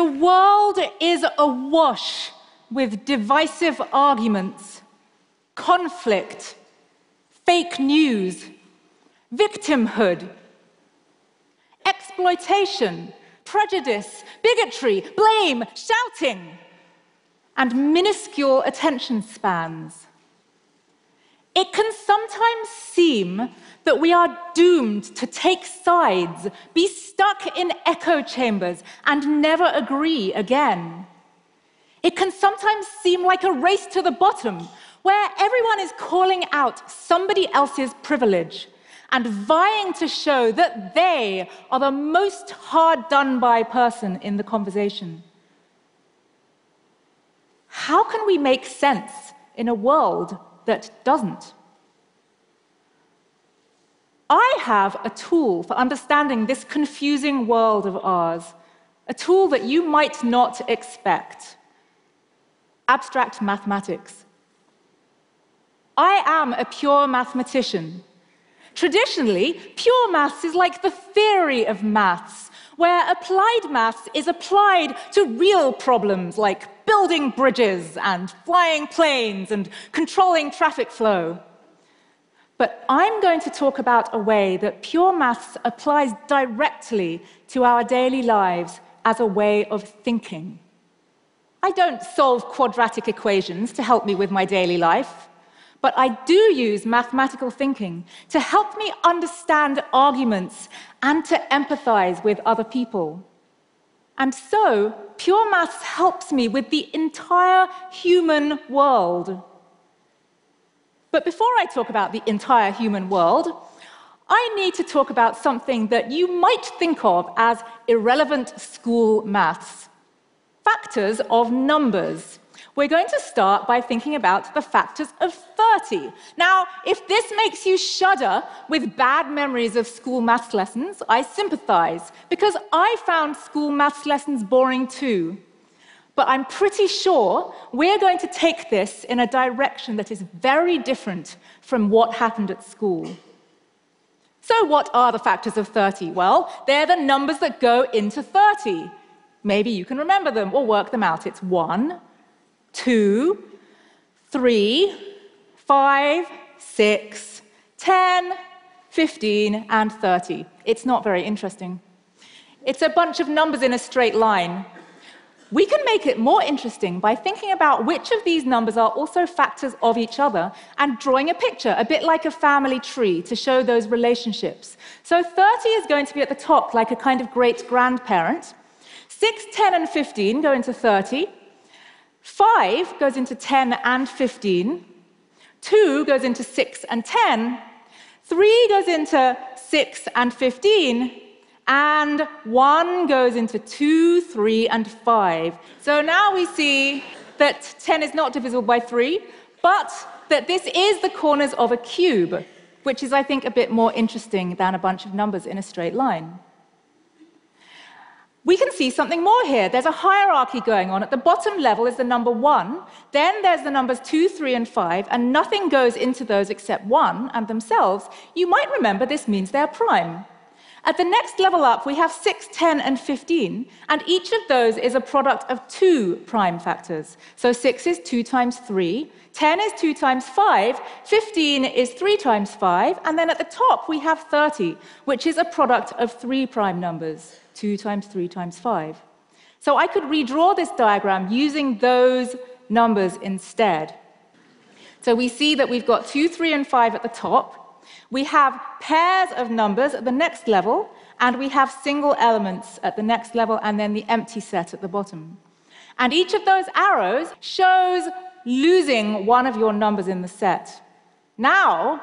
The world is awash with divisive arguments, conflict, fake news, victimhood, exploitation, prejudice, bigotry, blame, shouting, and minuscule attention spans. It can sometimes seem that we are doomed to take sides, be stuck in echo chambers, and never agree again. It can sometimes seem like a race to the bottom, where everyone is calling out somebody else's privilege and vying to show that they are the most hard done by person in the conversation. How can we make sense in a world that doesn't? I have a tool for understanding this confusing world of ours, a tool that you might not expect abstract mathematics. I am a pure mathematician. Traditionally, pure maths is like the theory of maths, where applied maths is applied to real problems like building bridges and flying planes and controlling traffic flow. But I'm going to talk about a way that pure maths applies directly to our daily lives as a way of thinking. I don't solve quadratic equations to help me with my daily life. But I do use mathematical thinking to help me understand arguments and to empathize with other people. And so, pure maths helps me with the entire human world. But before I talk about the entire human world, I need to talk about something that you might think of as irrelevant school maths factors of numbers. We're going to start by thinking about the factors of 30. Now, if this makes you shudder with bad memories of school maths lessons, I sympathize, because I found school maths lessons boring too. But I'm pretty sure we're going to take this in a direction that is very different from what happened at school. So, what are the factors of 30? Well, they're the numbers that go into 30. Maybe you can remember them or work them out. It's 1, two, three, five, six, 10, 15, and 30. It's not very interesting. It's a bunch of numbers in a straight line. We can make it more interesting by thinking about which of these numbers are also factors of each other and drawing a picture, a bit like a family tree, to show those relationships. So 30 is going to be at the top, like a kind of great grandparent. 6, 10, and 15 go into 30. 5 goes into 10 and 15. 2 goes into 6 and 10. 3 goes into 6 and 15. And 1 goes into 2, 3, and 5. So now we see that 10 is not divisible by 3, but that this is the corners of a cube, which is, I think, a bit more interesting than a bunch of numbers in a straight line we can see something more here. There's a hierarchy going on. At the bottom level is the number one, then there's the numbers two, three, and five, and nothing goes into those except one and themselves. You might remember this means they're prime. At the next level up, we have 6, 10, and 15, and each of those is a product of two prime factors. So 6 is 2 times 3, 10 is 2 times 5, 15 is 3 times 5, and then at the top we have 30, which is a product of three prime numbers. 2 times 3 times 5. So I could redraw this diagram using those numbers instead. So we see that we've got 2, 3, and 5 at the top. We have pairs of numbers at the next level, and we have single elements at the next level, and then the empty set at the bottom. And each of those arrows shows losing one of your numbers in the set. Now,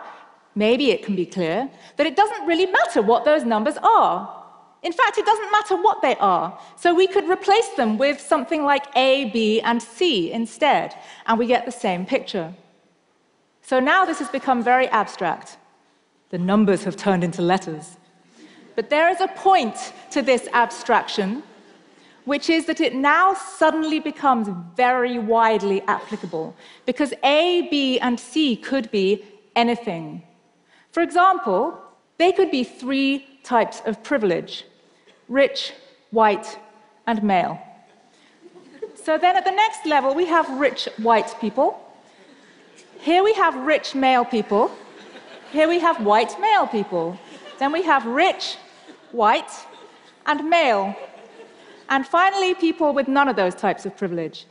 maybe it can be clear that it doesn't really matter what those numbers are. In fact, it doesn't matter what they are. So we could replace them with something like A, B, and C instead, and we get the same picture. So now this has become very abstract. The numbers have turned into letters. But there is a point to this abstraction, which is that it now suddenly becomes very widely applicable, because A, B, and C could be anything. For example, they could be three types of privilege rich, white, and male. So then at the next level, we have rich white people. Here we have rich male people. Here we have white male people. Then we have rich, white, and male. And finally, people with none of those types of privilege.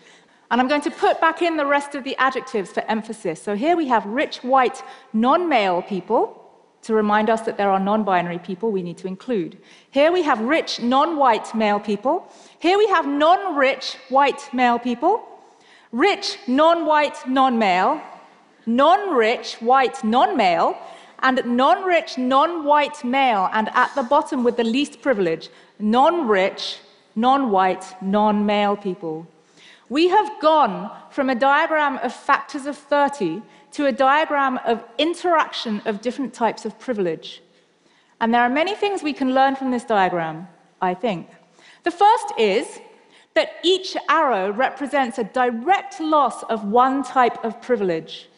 And I'm going to put back in the rest of the adjectives for emphasis. So here we have rich, white, non male people to remind us that there are non binary people we need to include. Here we have rich, non white male people. Here we have non rich, white male people. Rich, non white, non male. Non rich, white, non male. And non rich, non white male. And at the bottom, with the least privilege, non rich, non white, non male people. We have gone from a diagram of factors of 30 to a diagram of interaction of different types of privilege. And there are many things we can learn from this diagram, I think. The first is that each arrow represents a direct loss of one type of privilege.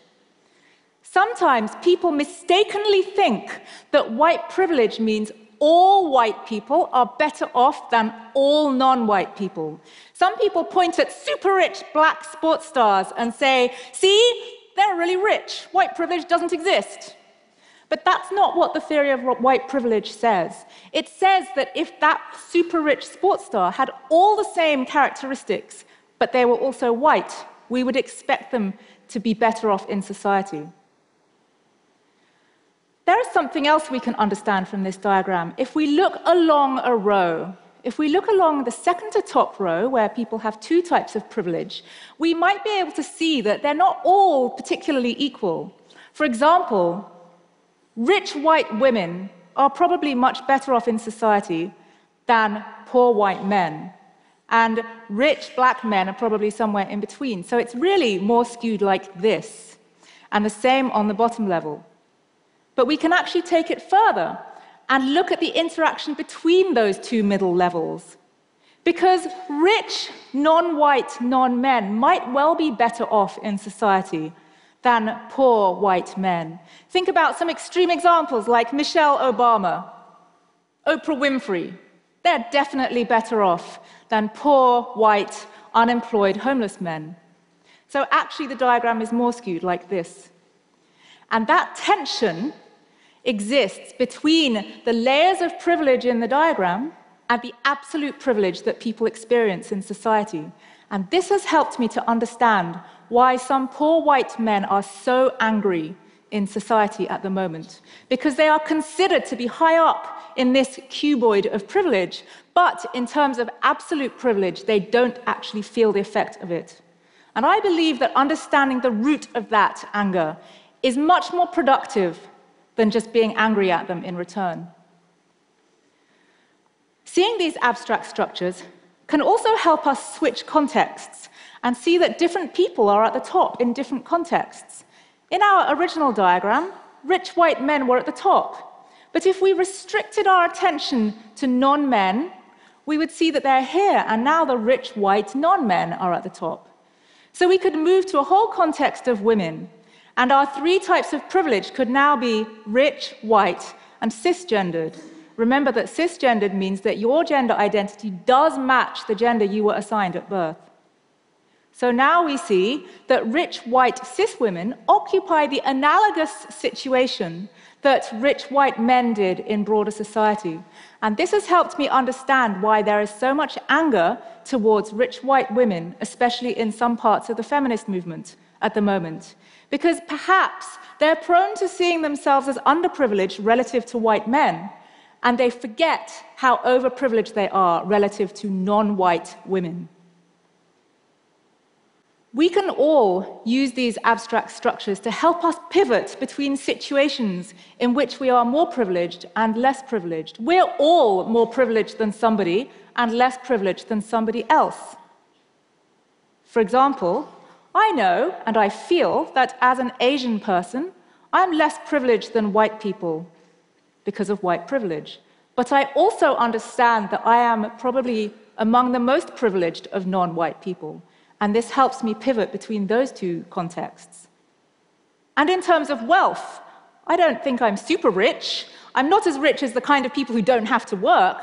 Sometimes people mistakenly think that white privilege means all white people are better off than all non white people. Some people point at super rich black sports stars and say, see, they're really rich. White privilege doesn't exist. But that's not what the theory of white privilege says. It says that if that super rich sports star had all the same characteristics, but they were also white, we would expect them to be better off in society. There is something else we can understand from this diagram. If we look along a row, if we look along the second to top row, where people have two types of privilege, we might be able to see that they're not all particularly equal. For example, rich white women are probably much better off in society than poor white men. And rich black men are probably somewhere in between. So it's really more skewed like this. And the same on the bottom level. But we can actually take it further and look at the interaction between those two middle levels. Because rich, non white, non men might well be better off in society than poor white men. Think about some extreme examples like Michelle Obama, Oprah Winfrey. They're definitely better off than poor, white, unemployed, homeless men. So actually, the diagram is more skewed like this. And that tension exists between the layers of privilege in the diagram and the absolute privilege that people experience in society. And this has helped me to understand why some poor white men are so angry in society at the moment. Because they are considered to be high up in this cuboid of privilege, but in terms of absolute privilege, they don't actually feel the effect of it. And I believe that understanding the root of that anger is much more productive than just being angry at them in return. Seeing these abstract structures can also help us switch contexts and see that different people are at the top in different contexts. In our original diagram, rich white men were at the top. But if we restricted our attention to non men, we would see that they're here, and now the rich white non men are at the top. So we could move to a whole context of women and our three types of privilege could now be rich, white, and cisgendered. Remember that cisgendered means that your gender identity does match the gender you were assigned at birth. So now we see that rich, white, cis women occupy the analogous situation that rich white men did in broader society. And this has helped me understand why there is so much anger towards rich white women, especially in some parts of the feminist movement at the moment because perhaps they're prone to seeing themselves as underprivileged relative to white men, and they forget how overprivileged they are relative to non white women. We can all use these abstract structures to help us pivot between situations in which we are more privileged and less privileged. We're all more privileged than somebody and less privileged than somebody else. For example, I know and I feel that as an Asian person, I'm less privileged than white people because of white privilege. But I also understand that I am probably among the most privileged of non white people. And this helps me pivot between those two contexts. And in terms of wealth, I don't think I'm super rich. I'm not as rich as the kind of people who don't have to work,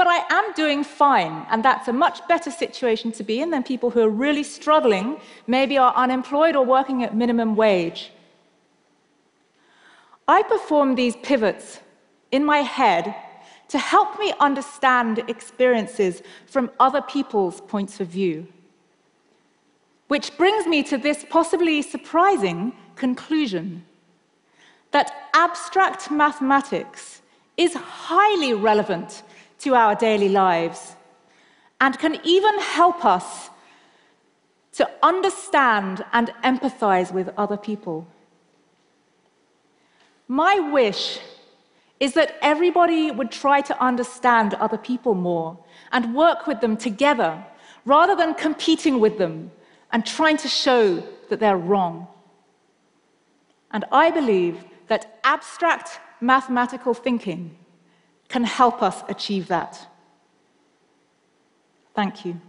But I am doing fine, and that's a much better situation to be in than people who are really struggling, maybe are unemployed or working at minimum wage. I perform these pivots in my head to help me understand experiences from other people's points of view. Which brings me to this possibly surprising conclusion that abstract mathematics is highly relevant to our daily lives and can even help us to understand and empathize with other people. My wish is that everybody would try to understand other people more and work with them together rather than competing with them and trying to show that they're wrong. And I believe that abstract mathematical thinking can help us achieve that. Thank you.